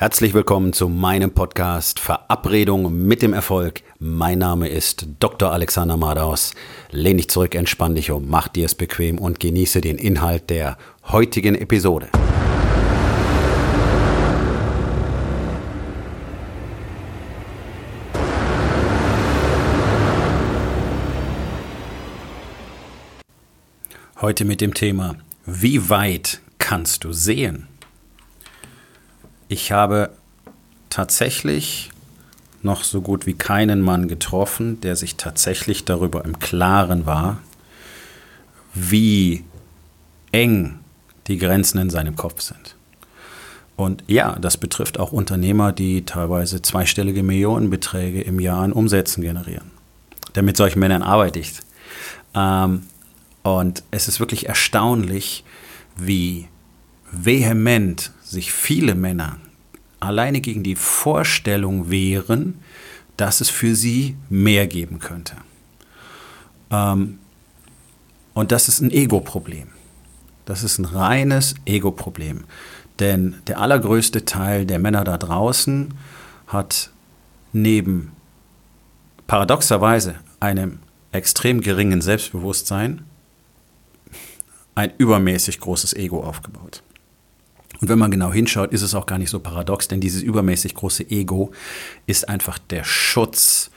Herzlich willkommen zu meinem Podcast Verabredung mit dem Erfolg. Mein Name ist Dr. Alexander Madaus. Lehn dich zurück, entspann dich um, mach dir es bequem und genieße den Inhalt der heutigen Episode. Heute mit dem Thema, wie weit kannst du sehen? Ich habe tatsächlich noch so gut wie keinen Mann getroffen, der sich tatsächlich darüber im Klaren war, wie eng die Grenzen in seinem Kopf sind. Und ja, das betrifft auch Unternehmer, die teilweise zweistellige Millionenbeträge im Jahr an Umsätzen generieren. Denn mit solchen Männern arbeite ich. Ähm, und es ist wirklich erstaunlich, wie vehement sich viele Männer alleine gegen die Vorstellung wehren, dass es für sie mehr geben könnte. Ähm, und das ist ein Ego-Problem. Das ist ein reines Ego-Problem. Denn der allergrößte Teil der Männer da draußen hat neben paradoxerweise einem extrem geringen Selbstbewusstsein ein übermäßig großes Ego aufgebaut. Und wenn man genau hinschaut, ist es auch gar nicht so paradox, denn dieses übermäßig große Ego ist einfach der Schutz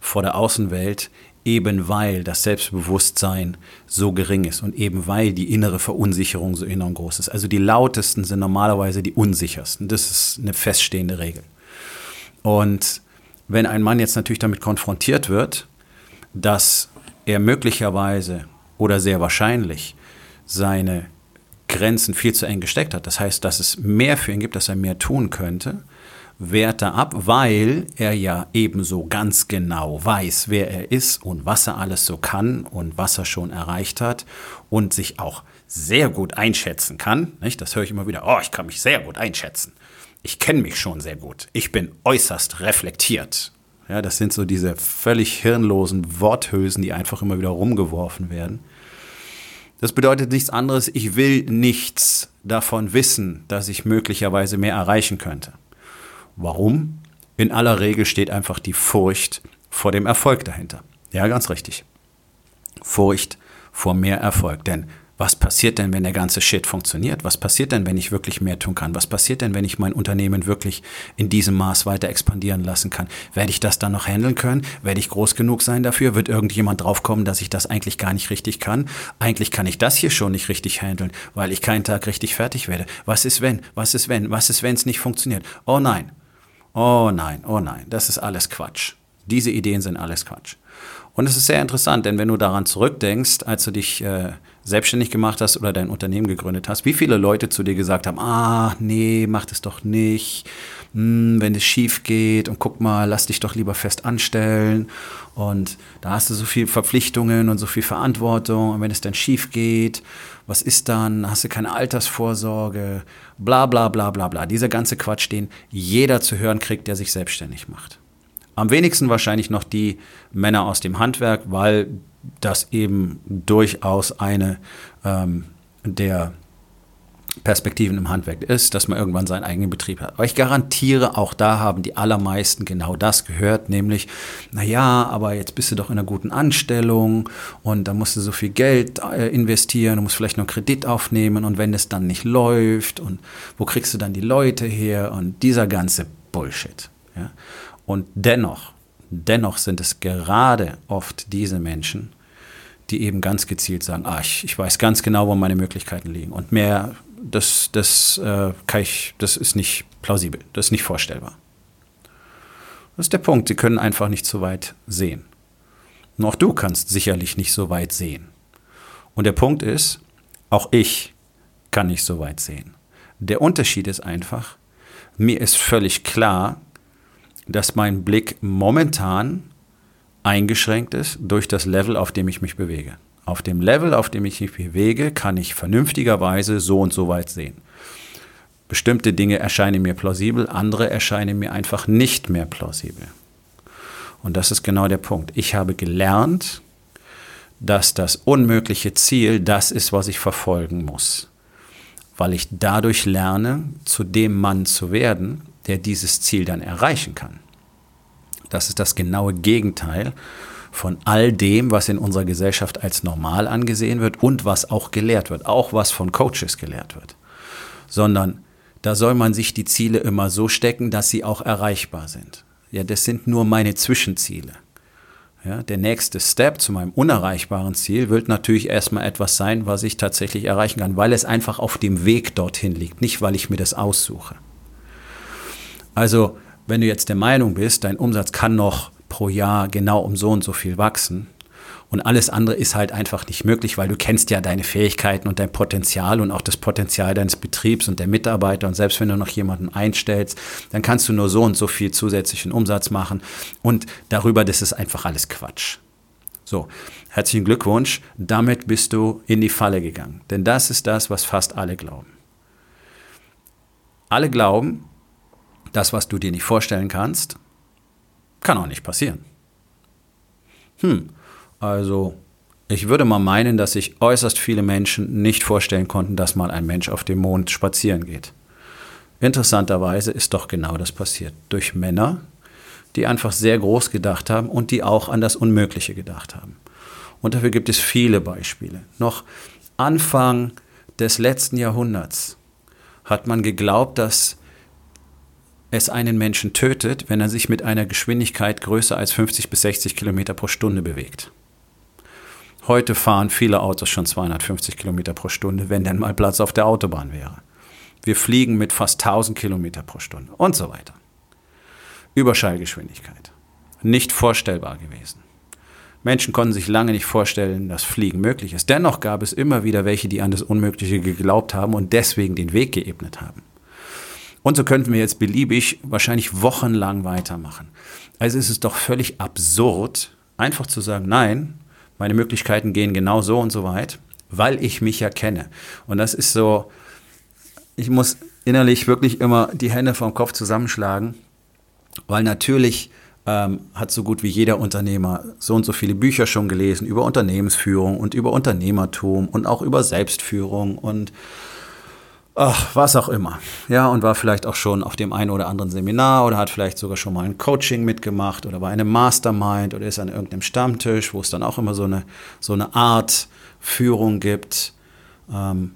vor der Außenwelt, eben weil das Selbstbewusstsein so gering ist und eben weil die innere Verunsicherung so enorm groß ist. Also die lautesten sind normalerweise die unsichersten. Das ist eine feststehende Regel. Und wenn ein Mann jetzt natürlich damit konfrontiert wird, dass er möglicherweise oder sehr wahrscheinlich seine Grenzen viel zu eng gesteckt hat. Das heißt, dass es mehr für ihn gibt, dass er mehr tun könnte, wehrt er ab, weil er ja ebenso ganz genau weiß, wer er ist und was er alles so kann und was er schon erreicht hat und sich auch sehr gut einschätzen kann. Nicht? Das höre ich immer wieder. Oh, ich kann mich sehr gut einschätzen. Ich kenne mich schon sehr gut. Ich bin äußerst reflektiert. Ja, das sind so diese völlig hirnlosen Worthülsen, die einfach immer wieder rumgeworfen werden. Das bedeutet nichts anderes, ich will nichts davon wissen, dass ich möglicherweise mehr erreichen könnte. Warum? In aller Regel steht einfach die Furcht vor dem Erfolg dahinter. Ja, ganz richtig. Furcht vor mehr Erfolg. Denn was passiert denn, wenn der ganze Shit funktioniert? Was passiert denn, wenn ich wirklich mehr tun kann? Was passiert denn, wenn ich mein Unternehmen wirklich in diesem Maß weiter expandieren lassen kann? Werde ich das dann noch handeln können? Werde ich groß genug sein dafür? Wird irgendjemand draufkommen, dass ich das eigentlich gar nicht richtig kann? Eigentlich kann ich das hier schon nicht richtig handeln, weil ich keinen Tag richtig fertig werde. Was ist wenn? Was ist wenn? Was ist, wenn es nicht funktioniert? Oh nein. Oh nein, oh nein. Das ist alles Quatsch. Diese Ideen sind alles Quatsch. Und es ist sehr interessant, denn wenn du daran zurückdenkst, als du dich äh, selbstständig gemacht hast oder dein Unternehmen gegründet hast, wie viele Leute zu dir gesagt haben, ah, nee, mach das doch nicht, hm, wenn es schief geht und guck mal, lass dich doch lieber fest anstellen und da hast du so viele Verpflichtungen und so viel Verantwortung und wenn es dann schief geht, was ist dann, hast du keine Altersvorsorge, bla bla bla bla bla. Dieser ganze Quatsch, den jeder zu hören kriegt, der sich selbstständig macht. Am wenigsten wahrscheinlich noch die Männer aus dem Handwerk, weil das eben durchaus eine ähm, der Perspektiven im Handwerk ist, dass man irgendwann seinen eigenen Betrieb hat. Aber ich garantiere, auch da haben die allermeisten genau das gehört, nämlich, naja, aber jetzt bist du doch in einer guten Anstellung und da musst du so viel Geld äh, investieren, du musst vielleicht noch einen Kredit aufnehmen und wenn es dann nicht läuft und wo kriegst du dann die Leute her und dieser ganze Bullshit. Ja? Und dennoch, dennoch sind es gerade oft diese Menschen, die eben ganz gezielt sagen, ah, ich, ich weiß ganz genau, wo meine Möglichkeiten liegen. Und mehr, das, das, äh, kann ich, das ist nicht plausibel, das ist nicht vorstellbar. Das ist der Punkt, sie können einfach nicht so weit sehen. Und auch du kannst sicherlich nicht so weit sehen. Und der Punkt ist, auch ich kann nicht so weit sehen. Der Unterschied ist einfach, mir ist völlig klar, dass mein Blick momentan eingeschränkt ist durch das Level, auf dem ich mich bewege. Auf dem Level, auf dem ich mich bewege, kann ich vernünftigerweise so und so weit sehen. Bestimmte Dinge erscheinen mir plausibel, andere erscheinen mir einfach nicht mehr plausibel. Und das ist genau der Punkt. Ich habe gelernt, dass das unmögliche Ziel das ist, was ich verfolgen muss. Weil ich dadurch lerne, zu dem Mann zu werden, der dieses Ziel dann erreichen kann. Das ist das genaue Gegenteil von all dem, was in unserer Gesellschaft als normal angesehen wird und was auch gelehrt wird, auch was von Coaches gelehrt wird. Sondern da soll man sich die Ziele immer so stecken, dass sie auch erreichbar sind. Ja, das sind nur meine Zwischenziele. Ja, der nächste Step zu meinem unerreichbaren Ziel wird natürlich erstmal etwas sein, was ich tatsächlich erreichen kann, weil es einfach auf dem Weg dorthin liegt, nicht weil ich mir das aussuche. Also, wenn du jetzt der Meinung bist, dein Umsatz kann noch pro Jahr genau um so und so viel wachsen, und alles andere ist halt einfach nicht möglich, weil du kennst ja deine Fähigkeiten und dein Potenzial und auch das Potenzial deines Betriebs und der Mitarbeiter. Und selbst wenn du noch jemanden einstellst, dann kannst du nur so und so viel zusätzlichen Umsatz machen. Und darüber, das ist einfach alles Quatsch. So, herzlichen Glückwunsch. Damit bist du in die Falle gegangen. Denn das ist das, was fast alle glauben. Alle glauben, das, was du dir nicht vorstellen kannst, kann auch nicht passieren. Hm, also ich würde mal meinen, dass sich äußerst viele Menschen nicht vorstellen konnten, dass mal ein Mensch auf dem Mond spazieren geht. Interessanterweise ist doch genau das passiert. Durch Männer, die einfach sehr groß gedacht haben und die auch an das Unmögliche gedacht haben. Und dafür gibt es viele Beispiele. Noch Anfang des letzten Jahrhunderts hat man geglaubt, dass es einen Menschen tötet, wenn er sich mit einer Geschwindigkeit größer als 50 bis 60 Kilometer pro Stunde bewegt. Heute fahren viele Autos schon 250 Kilometer pro Stunde, wenn denn mal Platz auf der Autobahn wäre. Wir fliegen mit fast 1000 Kilometer pro Stunde und so weiter. Überschallgeschwindigkeit. Nicht vorstellbar gewesen. Menschen konnten sich lange nicht vorstellen, dass Fliegen möglich ist. Dennoch gab es immer wieder welche, die an das Unmögliche geglaubt haben und deswegen den Weg geebnet haben. Und so könnten wir jetzt beliebig wahrscheinlich wochenlang weitermachen. Also ist es doch völlig absurd, einfach zu sagen, nein, meine Möglichkeiten gehen genau so und so weit, weil ich mich ja kenne. Und das ist so, ich muss innerlich wirklich immer die Hände vom Kopf zusammenschlagen, weil natürlich ähm, hat so gut wie jeder Unternehmer so und so viele Bücher schon gelesen über Unternehmensführung und über Unternehmertum und auch über Selbstführung und ach, was auch immer. Ja, und war vielleicht auch schon auf dem einen oder anderen Seminar oder hat vielleicht sogar schon mal ein Coaching mitgemacht oder war einem Mastermind oder ist an irgendeinem Stammtisch, wo es dann auch immer so eine, so eine Art Führung gibt. Ähm,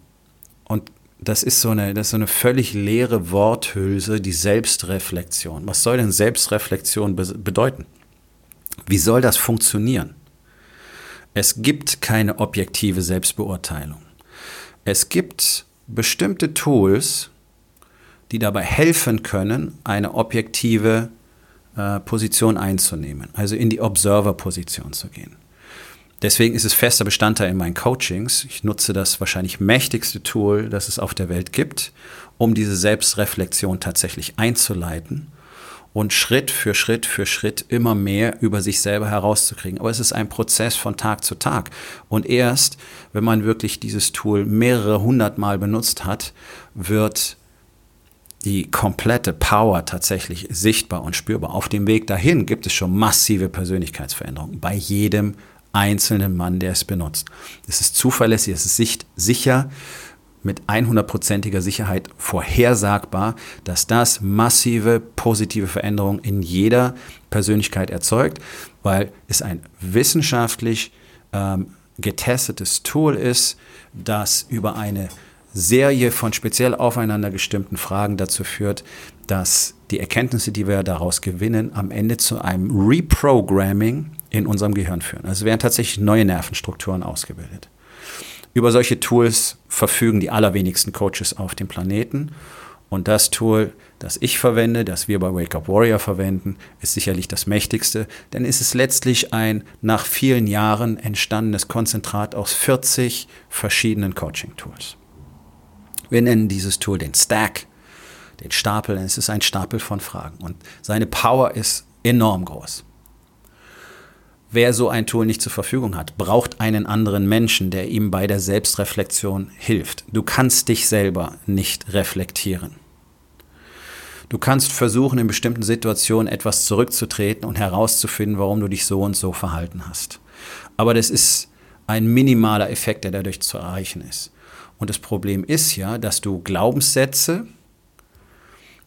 und das ist, so eine, das ist so eine völlig leere Worthülse, die Selbstreflexion. Was soll denn Selbstreflexion be bedeuten? Wie soll das funktionieren? Es gibt keine objektive Selbstbeurteilung. Es gibt bestimmte Tools, die dabei helfen können, eine objektive äh, Position einzunehmen, also in die Observer-Position zu gehen. Deswegen ist es fester Bestandteil in meinen Coachings. Ich nutze das wahrscheinlich mächtigste Tool, das es auf der Welt gibt, um diese Selbstreflexion tatsächlich einzuleiten und Schritt für Schritt für Schritt immer mehr über sich selber herauszukriegen. Aber es ist ein Prozess von Tag zu Tag. Und erst, wenn man wirklich dieses Tool mehrere hundert Mal benutzt hat, wird die komplette Power tatsächlich sichtbar und spürbar. Auf dem Weg dahin gibt es schon massive Persönlichkeitsveränderungen bei jedem einzelnen Mann, der es benutzt. Es ist zuverlässig, es ist sicher, mit 100%iger Sicherheit vorhersagbar, dass das massive positive Veränderungen in jeder Persönlichkeit erzeugt, weil es ein wissenschaftlich ähm, getestetes Tool ist, das über eine Serie von speziell aufeinander gestimmten Fragen dazu führt, dass die Erkenntnisse, die wir daraus gewinnen, am Ende zu einem Reprogramming in unserem Gehirn führen. Also werden tatsächlich neue Nervenstrukturen ausgebildet. Über solche Tools verfügen die allerwenigsten Coaches auf dem Planeten. Und das Tool, das ich verwende, das wir bei Wake Up Warrior verwenden, ist sicherlich das mächtigste, denn es ist letztlich ein nach vielen Jahren entstandenes Konzentrat aus 40 verschiedenen Coaching-Tools. Wir nennen dieses Tool den Stack, den Stapel, denn es ist ein Stapel von Fragen und seine Power ist enorm groß. Wer so ein Tool nicht zur Verfügung hat, braucht einen anderen Menschen, der ihm bei der Selbstreflexion hilft. Du kannst dich selber nicht reflektieren. Du kannst versuchen, in bestimmten Situationen etwas zurückzutreten und herauszufinden, warum du dich so und so verhalten hast. Aber das ist ein minimaler Effekt, der dadurch zu erreichen ist. Und das Problem ist ja, dass du Glaubenssätze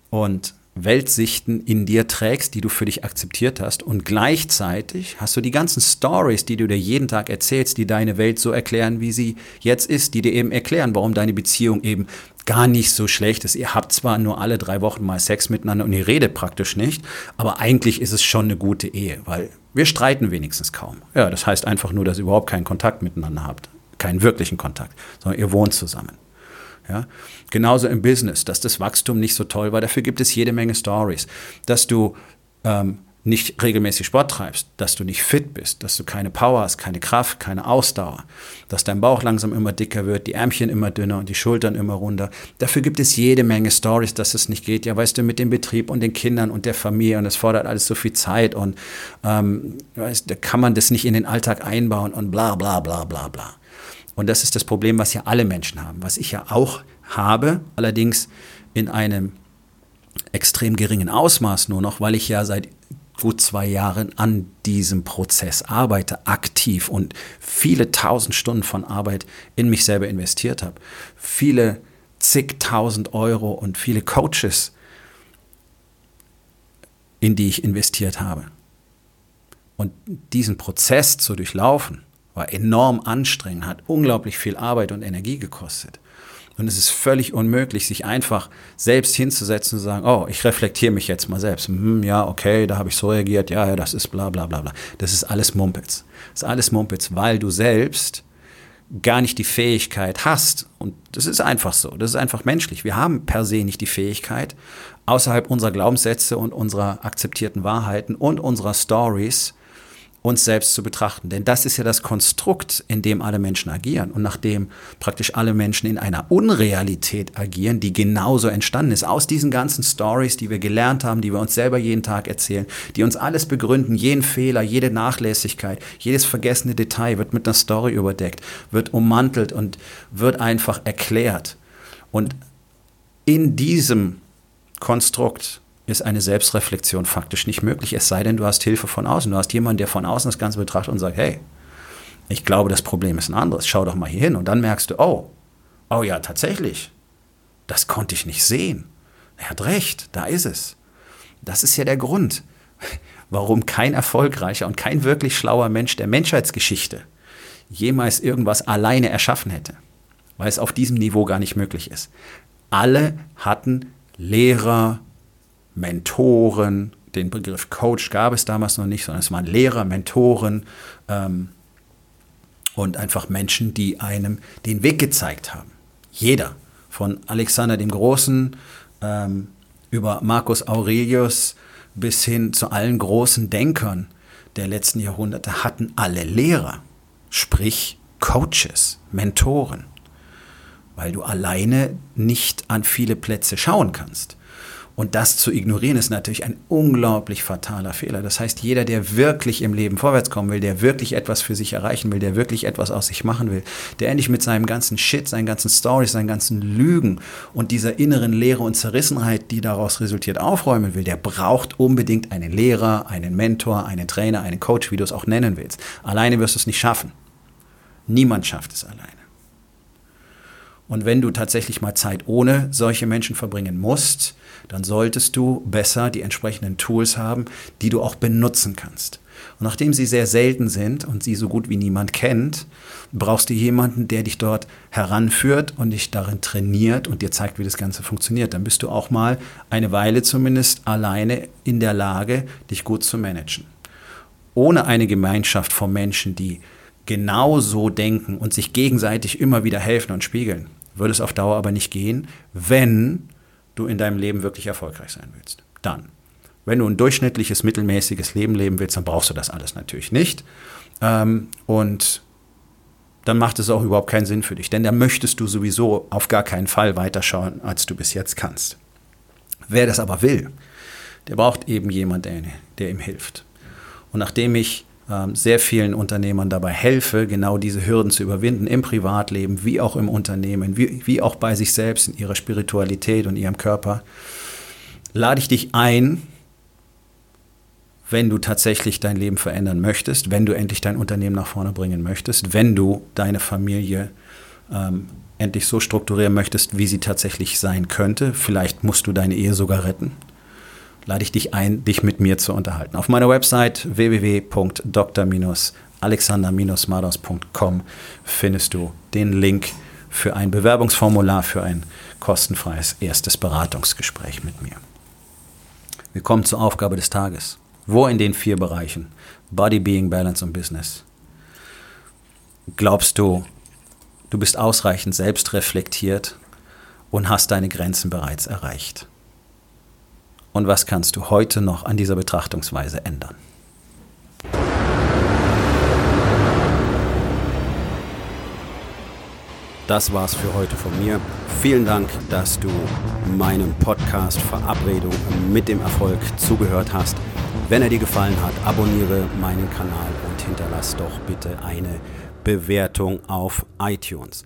und Weltsichten in dir trägst, die du für dich akzeptiert hast. Und gleichzeitig hast du die ganzen Stories, die du dir jeden Tag erzählst, die deine Welt so erklären, wie sie jetzt ist, die dir eben erklären, warum deine Beziehung eben gar nicht so schlecht ist. Ihr habt zwar nur alle drei Wochen mal Sex miteinander und ihr redet praktisch nicht, aber eigentlich ist es schon eine gute Ehe, weil wir streiten wenigstens kaum. Ja, das heißt einfach nur, dass ihr überhaupt keinen Kontakt miteinander habt. Keinen wirklichen Kontakt, sondern ihr wohnt zusammen. Ja? Genauso im Business, dass das Wachstum nicht so toll war. Dafür gibt es jede Menge Stories. Dass du ähm, nicht regelmäßig Sport treibst, dass du nicht fit bist, dass du keine Power hast, keine Kraft, keine Ausdauer, dass dein Bauch langsam immer dicker wird, die Ärmchen immer dünner und die Schultern immer runder. Dafür gibt es jede Menge Stories, dass es nicht geht. Ja, weißt du, mit dem Betrieb und den Kindern und der Familie und es fordert alles so viel Zeit und ähm, weißt, da kann man das nicht in den Alltag einbauen und bla bla bla bla bla. Und das ist das Problem, was ja alle Menschen haben, was ich ja auch habe, allerdings in einem extrem geringen Ausmaß nur noch, weil ich ja seit gut zwei Jahren an diesem Prozess arbeite, aktiv und viele tausend Stunden von Arbeit in mich selber investiert habe. Viele zigtausend Euro und viele Coaches, in die ich investiert habe. Und diesen Prozess zu durchlaufen, war enorm anstrengend, hat unglaublich viel Arbeit und Energie gekostet. Und es ist völlig unmöglich, sich einfach selbst hinzusetzen und zu sagen, oh, ich reflektiere mich jetzt mal selbst. Hm, ja, okay, da habe ich so reagiert, ja, ja, das ist bla bla bla bla. Das ist alles Mumpitz. Das ist alles Mumpitz, weil du selbst gar nicht die Fähigkeit hast. Und das ist einfach so. Das ist einfach menschlich. Wir haben per se nicht die Fähigkeit, außerhalb unserer Glaubenssätze und unserer akzeptierten Wahrheiten und unserer Stories uns selbst zu betrachten. Denn das ist ja das Konstrukt, in dem alle Menschen agieren und nachdem praktisch alle Menschen in einer Unrealität agieren, die genauso entstanden ist. Aus diesen ganzen Stories, die wir gelernt haben, die wir uns selber jeden Tag erzählen, die uns alles begründen, jeden Fehler, jede Nachlässigkeit, jedes vergessene Detail wird mit einer Story überdeckt, wird ummantelt und wird einfach erklärt. Und in diesem Konstrukt ist eine Selbstreflexion faktisch nicht möglich, es sei denn, du hast Hilfe von außen. Du hast jemanden, der von außen das Ganze betrachtet und sagt, hey, ich glaube, das Problem ist ein anderes, schau doch mal hier hin. Und dann merkst du, oh, oh ja, tatsächlich, das konnte ich nicht sehen. Er hat recht, da ist es. Das ist ja der Grund, warum kein erfolgreicher und kein wirklich schlauer Mensch der Menschheitsgeschichte jemals irgendwas alleine erschaffen hätte, weil es auf diesem Niveau gar nicht möglich ist. Alle hatten Lehrer, Mentoren, den Begriff Coach gab es damals noch nicht, sondern es waren Lehrer, Mentoren ähm, und einfach Menschen, die einem den Weg gezeigt haben. Jeder, von Alexander dem Großen ähm, über Marcus Aurelius bis hin zu allen großen Denkern der letzten Jahrhunderte, hatten alle Lehrer, sprich Coaches, Mentoren, weil du alleine nicht an viele Plätze schauen kannst. Und das zu ignorieren ist natürlich ein unglaublich fataler Fehler. Das heißt, jeder, der wirklich im Leben vorwärts kommen will, der wirklich etwas für sich erreichen will, der wirklich etwas aus sich machen will, der endlich mit seinem ganzen Shit, seinen ganzen Stories, seinen ganzen Lügen und dieser inneren Leere und Zerrissenheit, die daraus resultiert, aufräumen will, der braucht unbedingt einen Lehrer, einen Mentor, einen Trainer, einen Coach, wie du es auch nennen willst. Alleine wirst du es nicht schaffen. Niemand schafft es alleine. Und wenn du tatsächlich mal Zeit ohne solche Menschen verbringen musst, dann solltest du besser die entsprechenden Tools haben, die du auch benutzen kannst. Und nachdem sie sehr selten sind und sie so gut wie niemand kennt, brauchst du jemanden, der dich dort heranführt und dich darin trainiert und dir zeigt, wie das Ganze funktioniert. Dann bist du auch mal eine Weile zumindest alleine in der Lage, dich gut zu managen. Ohne eine Gemeinschaft von Menschen, die genauso denken und sich gegenseitig immer wieder helfen und spiegeln, würde es auf Dauer aber nicht gehen, wenn du in deinem Leben wirklich erfolgreich sein willst. Dann. Wenn du ein durchschnittliches, mittelmäßiges Leben leben willst, dann brauchst du das alles natürlich nicht. Ähm, und dann macht es auch überhaupt keinen Sinn für dich, denn da möchtest du sowieso auf gar keinen Fall weiterschauen, als du bis jetzt kannst. Wer das aber will, der braucht eben jemanden, der, ihm hilft. Und nachdem ich sehr vielen Unternehmern dabei helfe, genau diese Hürden zu überwinden, im Privatleben wie auch im Unternehmen, wie, wie auch bei sich selbst, in ihrer Spiritualität und ihrem Körper, lade ich dich ein, wenn du tatsächlich dein Leben verändern möchtest, wenn du endlich dein Unternehmen nach vorne bringen möchtest, wenn du deine Familie ähm, endlich so strukturieren möchtest, wie sie tatsächlich sein könnte. Vielleicht musst du deine Ehe sogar retten. Lade ich dich ein, dich mit mir zu unterhalten. Auf meiner Website www.dr-alexander-mados.com findest du den Link für ein Bewerbungsformular für ein kostenfreies erstes Beratungsgespräch mit mir. Wir kommen zur Aufgabe des Tages. Wo in den vier Bereichen Body, Being, Balance und Business glaubst du, du bist ausreichend selbst reflektiert und hast deine Grenzen bereits erreicht? Und was kannst du heute noch an dieser Betrachtungsweise ändern? Das war's für heute von mir. Vielen Dank, dass du meinem Podcast Verabredung mit dem Erfolg zugehört hast. Wenn er dir gefallen hat, abonniere meinen Kanal und hinterlass doch bitte eine Bewertung auf iTunes.